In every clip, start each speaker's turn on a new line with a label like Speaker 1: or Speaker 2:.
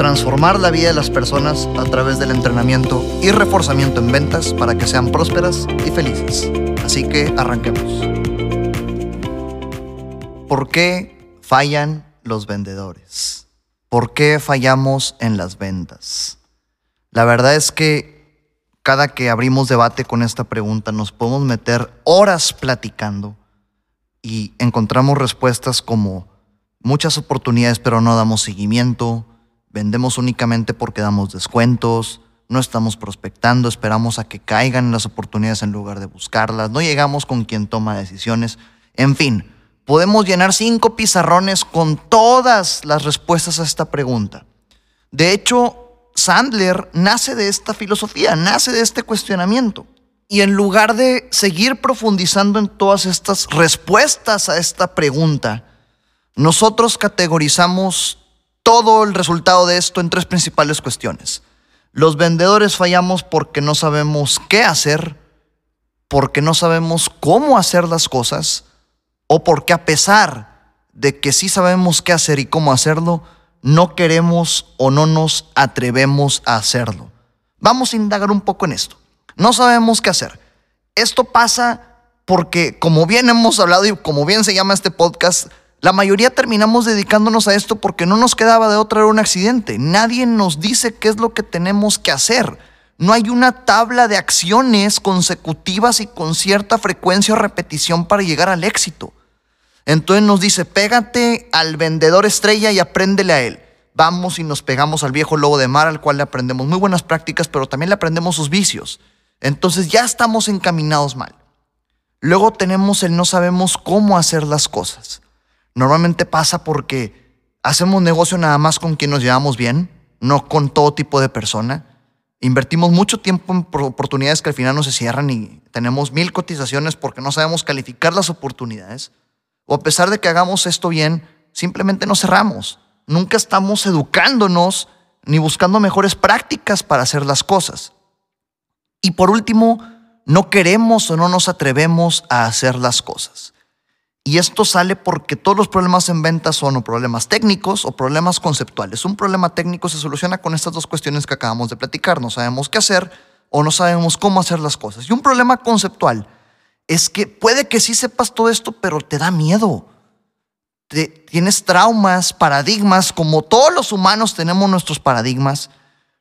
Speaker 1: Transformar la vida de las personas a través del entrenamiento y reforzamiento en ventas para que sean prósperas y felices. Así que arranquemos. ¿Por qué fallan los vendedores? ¿Por qué fallamos en las ventas? La verdad es que cada que abrimos debate con esta pregunta nos podemos meter horas platicando y encontramos respuestas como muchas oportunidades pero no damos seguimiento, vendemos únicamente porque damos descuentos, no estamos prospectando, esperamos a que caigan las oportunidades en lugar de buscarlas, no llegamos con quien toma decisiones, en fin podemos llenar cinco pizarrones con todas las respuestas a esta pregunta. De hecho, Sandler nace de esta filosofía, nace de este cuestionamiento. Y en lugar de seguir profundizando en todas estas respuestas a esta pregunta, nosotros categorizamos todo el resultado de esto en tres principales cuestiones. Los vendedores fallamos porque no sabemos qué hacer, porque no sabemos cómo hacer las cosas o porque a pesar de que sí sabemos qué hacer y cómo hacerlo, no queremos o no nos atrevemos a hacerlo. Vamos a indagar un poco en esto. No sabemos qué hacer. Esto pasa porque, como bien hemos hablado y como bien se llama este podcast, la mayoría terminamos dedicándonos a esto porque no nos quedaba de otra un accidente. Nadie nos dice qué es lo que tenemos que hacer. No hay una tabla de acciones consecutivas y con cierta frecuencia o repetición para llegar al éxito. Entonces nos dice, pégate al vendedor estrella y apréndele a él. Vamos y nos pegamos al viejo lobo de mar al cual le aprendemos muy buenas prácticas, pero también le aprendemos sus vicios. Entonces ya estamos encaminados mal. Luego tenemos el no sabemos cómo hacer las cosas. Normalmente pasa porque hacemos negocio nada más con quien nos llevamos bien, no con todo tipo de persona. Invertimos mucho tiempo en oportunidades que al final no se cierran y tenemos mil cotizaciones porque no sabemos calificar las oportunidades o a pesar de que hagamos esto bien, simplemente nos cerramos. Nunca estamos educándonos ni buscando mejores prácticas para hacer las cosas. Y por último, no queremos o no nos atrevemos a hacer las cosas. Y esto sale porque todos los problemas en venta son o problemas técnicos o problemas conceptuales. Un problema técnico se soluciona con estas dos cuestiones que acabamos de platicar. No sabemos qué hacer o no sabemos cómo hacer las cosas. Y un problema conceptual es que puede que sí sepas todo esto, pero te da miedo. tienes traumas, paradigmas, como todos los humanos tenemos nuestros paradigmas,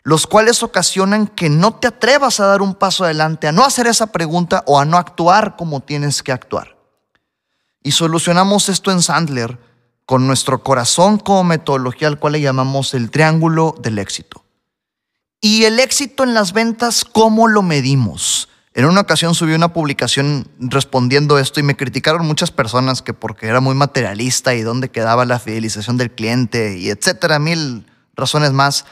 Speaker 1: los cuales ocasionan que no te atrevas a dar un paso adelante, a no hacer esa pregunta o a no actuar como tienes que actuar. Y solucionamos esto en Sandler con nuestro corazón como metodología al cual le llamamos el triángulo del éxito. Y el éxito en las ventas, ¿cómo lo medimos? En una ocasión subí una publicación respondiendo esto y me criticaron muchas personas que porque era muy materialista y dónde quedaba la fidelización del cliente y etcétera, mil razones más.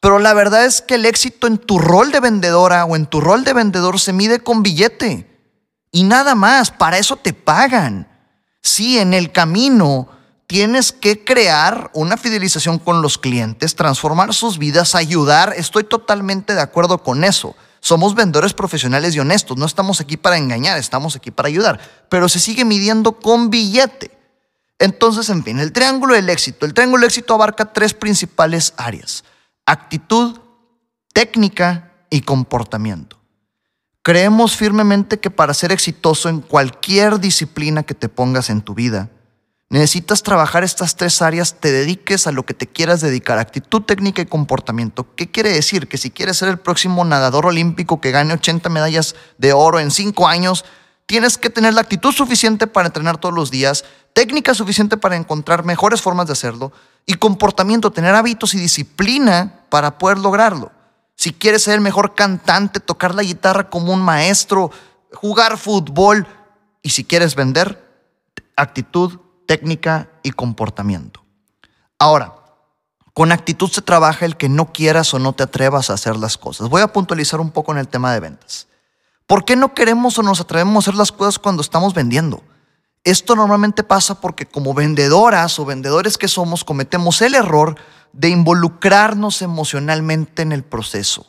Speaker 1: Pero la verdad es que el éxito en tu rol de vendedora o en tu rol de vendedor se mide con billete y nada más, para eso te pagan. Sí, en el camino tienes que crear una fidelización con los clientes, transformar sus vidas, ayudar, estoy totalmente de acuerdo con eso. Somos vendedores profesionales y honestos, no estamos aquí para engañar, estamos aquí para ayudar, pero se sigue midiendo con billete. Entonces, en fin, el triángulo del éxito. El triángulo del éxito abarca tres principales áreas. Actitud, técnica y comportamiento. Creemos firmemente que para ser exitoso en cualquier disciplina que te pongas en tu vida, Necesitas trabajar estas tres áreas, te dediques a lo que te quieras dedicar, actitud, técnica y comportamiento. ¿Qué quiere decir? Que si quieres ser el próximo nadador olímpico que gane 80 medallas de oro en 5 años, tienes que tener la actitud suficiente para entrenar todos los días, técnica suficiente para encontrar mejores formas de hacerlo y comportamiento, tener hábitos y disciplina para poder lograrlo. Si quieres ser el mejor cantante, tocar la guitarra como un maestro, jugar fútbol y si quieres vender, actitud, técnica y comportamiento. Ahora, con actitud se trabaja el que no quieras o no te atrevas a hacer las cosas. Voy a puntualizar un poco en el tema de ventas. ¿Por qué no queremos o nos atrevemos a hacer las cosas cuando estamos vendiendo? Esto normalmente pasa porque como vendedoras o vendedores que somos cometemos el error de involucrarnos emocionalmente en el proceso.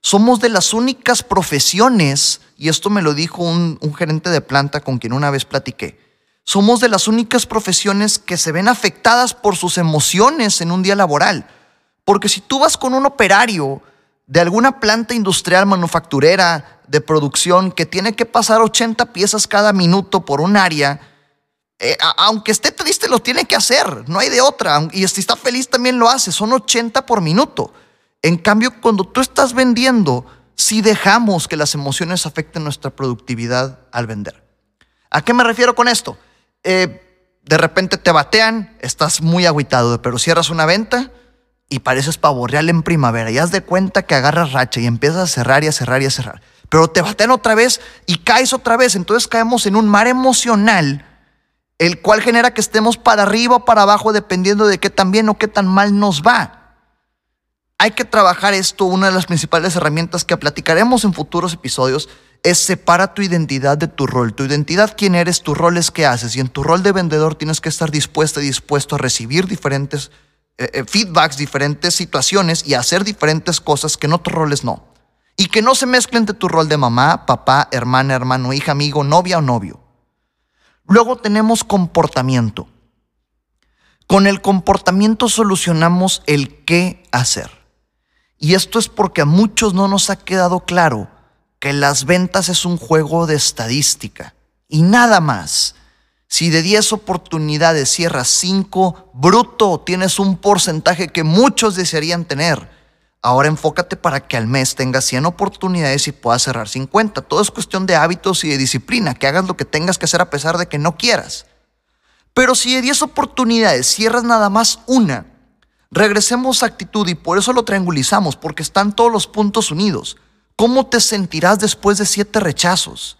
Speaker 1: Somos de las únicas profesiones, y esto me lo dijo un, gerente de planta con quien una vez platiqué, somos de las únicas profesiones que se ven afectadas por sus emociones en un día laboral. Porque si tú vas con un operario de alguna planta industrial manufacturera de producción que tiene que pasar 80 piezas cada minuto por un área, eh, aunque esté triste lo tiene que hacer, no hay de otra. Y si está feliz también lo hace, son 80 por minuto. En cambio, cuando tú estás vendiendo, si dejamos que las emociones afecten nuestra productividad al vender. ¿A qué me refiero con esto? Eh, de repente te batean, estás muy aguitado, pero cierras una venta y pareces pavo real en primavera y haz de cuenta que agarras racha y empiezas a cerrar y a cerrar y a cerrar. Pero te batean otra vez y caes otra vez. Entonces caemos en un mar emocional, el cual genera que estemos para arriba o para abajo dependiendo de qué tan bien o qué tan mal nos va. Hay que trabajar esto, una de las principales herramientas que platicaremos en futuros episodios es separa tu identidad de tu rol. Tu identidad, quién eres, tu rol es qué haces. Y en tu rol de vendedor tienes que estar dispuesto y dispuesto a recibir diferentes eh, eh, feedbacks, diferentes situaciones y hacer diferentes cosas que en otros roles no. Y que no se mezclen entre tu rol de mamá, papá, hermana, hermano, hija, amigo, novia o novio. Luego tenemos comportamiento. Con el comportamiento solucionamos el qué hacer. Y esto es porque a muchos no nos ha quedado claro que las ventas es un juego de estadística y nada más. Si de 10 oportunidades cierras 5, bruto, tienes un porcentaje que muchos desearían tener. Ahora enfócate para que al mes tengas 100 oportunidades y puedas cerrar 50. Todo es cuestión de hábitos y de disciplina, que hagas lo que tengas que hacer a pesar de que no quieras. Pero si de 10 oportunidades cierras nada más una, regresemos a actitud y por eso lo triangulizamos, porque están todos los puntos unidos. ¿Cómo te sentirás después de siete rechazos?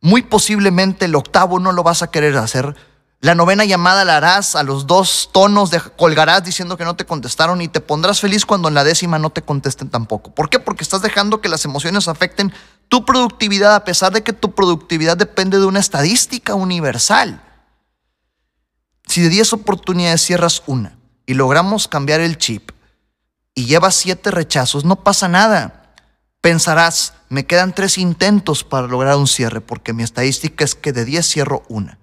Speaker 1: Muy posiblemente el octavo no lo vas a querer hacer. La novena llamada la harás a los dos tonos, de, colgarás diciendo que no te contestaron y te pondrás feliz cuando en la décima no te contesten tampoco. ¿Por qué? Porque estás dejando que las emociones afecten tu productividad a pesar de que tu productividad depende de una estadística universal. Si de 10 oportunidades cierras una y logramos cambiar el chip y llevas siete rechazos, no pasa nada. Pensarás, me quedan tres intentos para lograr un cierre, porque mi estadística es que de 10 cierro una.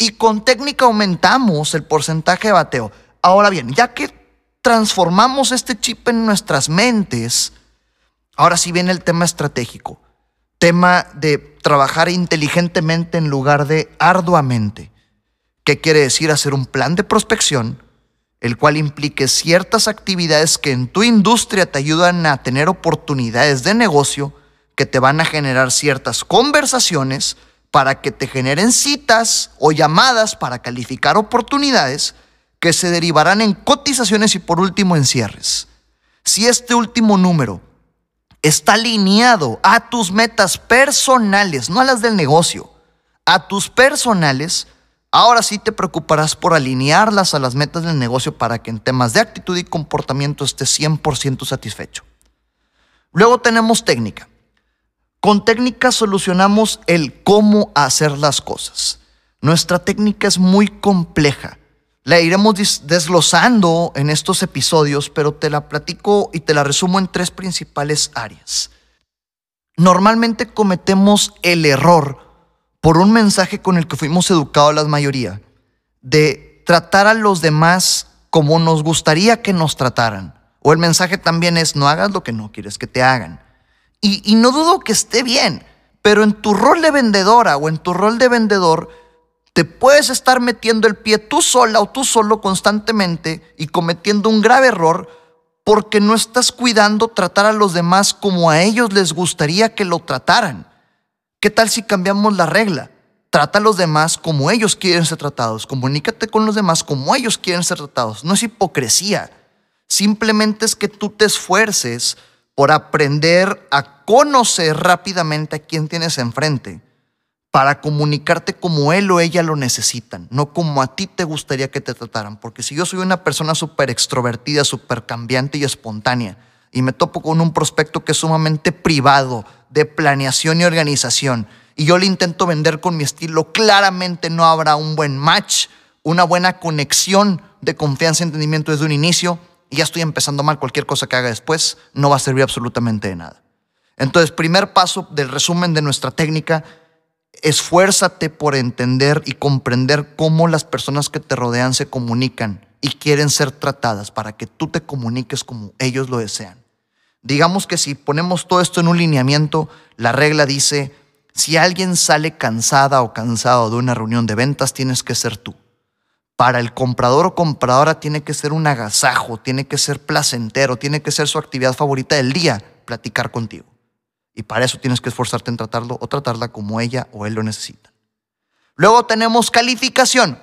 Speaker 1: Y con técnica aumentamos el porcentaje de bateo. Ahora bien, ya que transformamos este chip en nuestras mentes, ahora sí viene el tema estratégico. Tema de trabajar inteligentemente en lugar de arduamente. ¿Qué quiere decir hacer un plan de prospección? el cual implique ciertas actividades que en tu industria te ayudan a tener oportunidades de negocio, que te van a generar ciertas conversaciones para que te generen citas o llamadas para calificar oportunidades que se derivarán en cotizaciones y por último en cierres. Si este último número está alineado a tus metas personales, no a las del negocio, a tus personales, Ahora sí te preocuparás por alinearlas a las metas del negocio para que en temas de actitud y comportamiento estés 100% satisfecho. Luego tenemos técnica. Con técnica solucionamos el cómo hacer las cosas. Nuestra técnica es muy compleja. La iremos desglosando en estos episodios, pero te la platico y te la resumo en tres principales áreas. Normalmente cometemos el error por un mensaje con el que fuimos educados la mayoría, de tratar a los demás como nos gustaría que nos trataran. O el mensaje también es, no hagas lo que no quieres que te hagan. Y, no dudo que esté bien, pero en tu rol de vendedora o en tu rol de vendedor, te puedes estar metiendo el pie tú sola o tú solo constantemente y cometiendo un grave error porque no estás cuidando tratar a los demás como a ellos les gustaría que lo trataran. ¿Qué tal si cambiamos la regla? Trata a los demás como ellos quieren ser tratados. Comunícate con los demás como ellos quieren ser tratados. No es hipocresía. Simplemente es que tú te esfuerces por aprender a conocer rápidamente a quien tienes enfrente para comunicarte como él o ella lo necesitan, no como a ti te gustaría que te trataran. Porque si yo soy una persona súper extrovertida, súper cambiante y espontánea, y me topo con un prospecto que es sumamente privado, de planeación y organización y yo le intento vender con mi estilo, claramente no habrá un buen match, una buena conexión de confianza y entendimiento desde un inicio y ya estoy empezando mal, cualquier cosa que haga después no va a servir absolutamente de nada. Entonces, primer paso del resumen de nuestra técnica, esfuérzate por entender y comprender cómo las personas que te rodean se comunican y quieren ser tratadas para que tú te comuniques como ellos lo desean. Digamos que si ponemos todo esto en un lineamiento, la regla dice, si alguien sale cansada o cansado de una reunión de ventas, tienes que ser tú. Para el comprador o compradora tiene que ser un agasajo, tiene que ser placentero, tiene que ser su actividad favorita del día, platicar contigo. Y para eso tienes que esforzarte en tratarlo o tratarla como ella o él lo necesita. Luego tenemos calificación.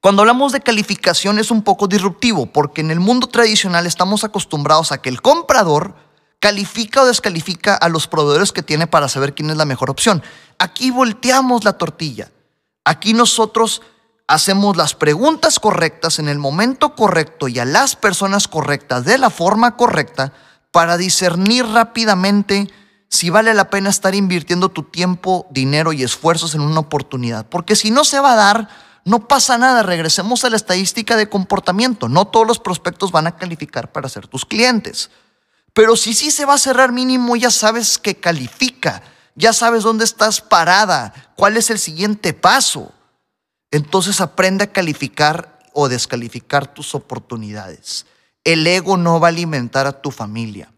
Speaker 1: Cuando hablamos de calificación es un poco disruptivo porque en el mundo tradicional estamos acostumbrados a que el comprador califica o descalifica a los proveedores que tiene para saber quién es la mejor opción. Aquí volteamos la tortilla. Aquí nosotros hacemos las preguntas correctas en el momento correcto y a las personas correctas de la forma correcta para discernir rápidamente si vale la pena estar invirtiendo tu tiempo, dinero y esfuerzos en una oportunidad. Porque si no se va a dar, no pasa nada, regresemos a la estadística de comportamiento. No todos los prospectos van a calificar para ser tus clientes. Pero si sí se va a cerrar mínimo, ya sabes que califica, ya sabes dónde estás parada, cuál es el siguiente paso. Entonces aprende a calificar o descalificar tus oportunidades. El ego no va a alimentar a tu familia.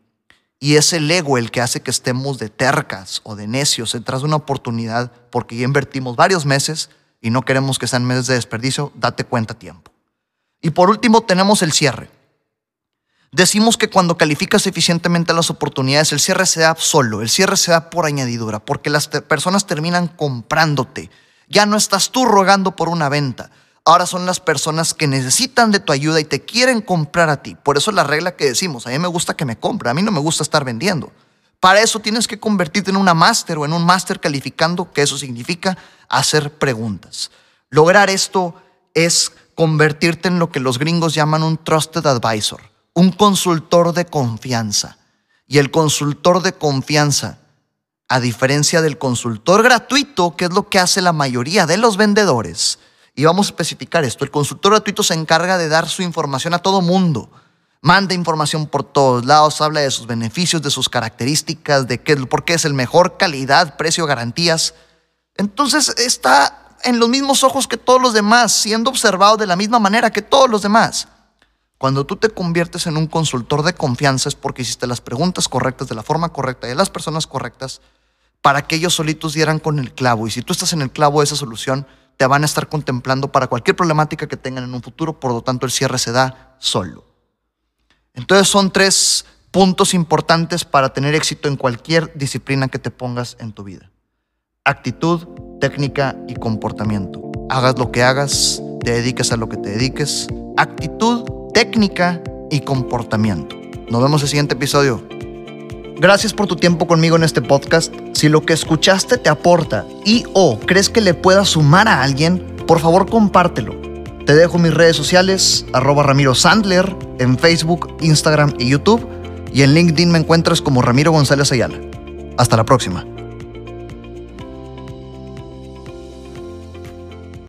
Speaker 1: Y es el ego el que hace que estemos de tercas o de necios detrás de una oportunidad porque ya invertimos varios meses y no queremos que sean meses de desperdicio, date cuenta tiempo. Y por último tenemos el cierre. Decimos que cuando calificas eficientemente las oportunidades, el cierre se da solo, el cierre se da por añadidura, porque las personas terminan comprándote. Ya no estás tú rogando por una venta. Ahora son las personas que necesitan de tu ayuda y te quieren comprar a ti. Por eso la regla que decimos, a mí me gusta que me compre, a mí no me gusta estar vendiendo. Para eso tienes que convertirte en una máster o en un máster calificando, que eso significa hacer preguntas. Lograr esto es convertirte en lo que los gringos llaman un trusted advisor, un consultor de confianza. Y el consultor de confianza, a diferencia del consultor gratuito, que es lo que hace la mayoría de los vendedores, y vamos a especificar esto, el consultor gratuito se encarga de dar su información a todo mundo manda información por todos lados, habla de sus beneficios, de sus características, de qué, por qué es el mejor, calidad, precio, garantías. Entonces está en los mismos ojos que todos los demás, siendo observado de la misma manera que todos los demás. Cuando tú te conviertes en un consultor de confianza es porque hiciste las preguntas correctas de la forma correcta y de las personas correctas para que ellos solitos dieran con el clavo. Y si tú estás en el clavo de esa solución, te van a estar contemplando para cualquier problemática que tengan en un futuro, por lo tanto el cierre se da solo. Entonces son tres puntos importantes para tener éxito en cualquier disciplina que te pongas en tu vida. Actitud, técnica y comportamiento. Hagas lo que hagas, te dediques a lo que te dediques. Actitud, técnica y comportamiento. Nos vemos en el siguiente episodio. Gracias por tu tiempo conmigo en este podcast. Si lo que escuchaste te aporta y o crees que le pueda sumar a alguien, por favor compártelo. Te dejo mis redes sociales, arroba Ramiro Sandler, en Facebook, Instagram y YouTube. Y en LinkedIn me encuentras como Ramiro González Ayala. Hasta la próxima.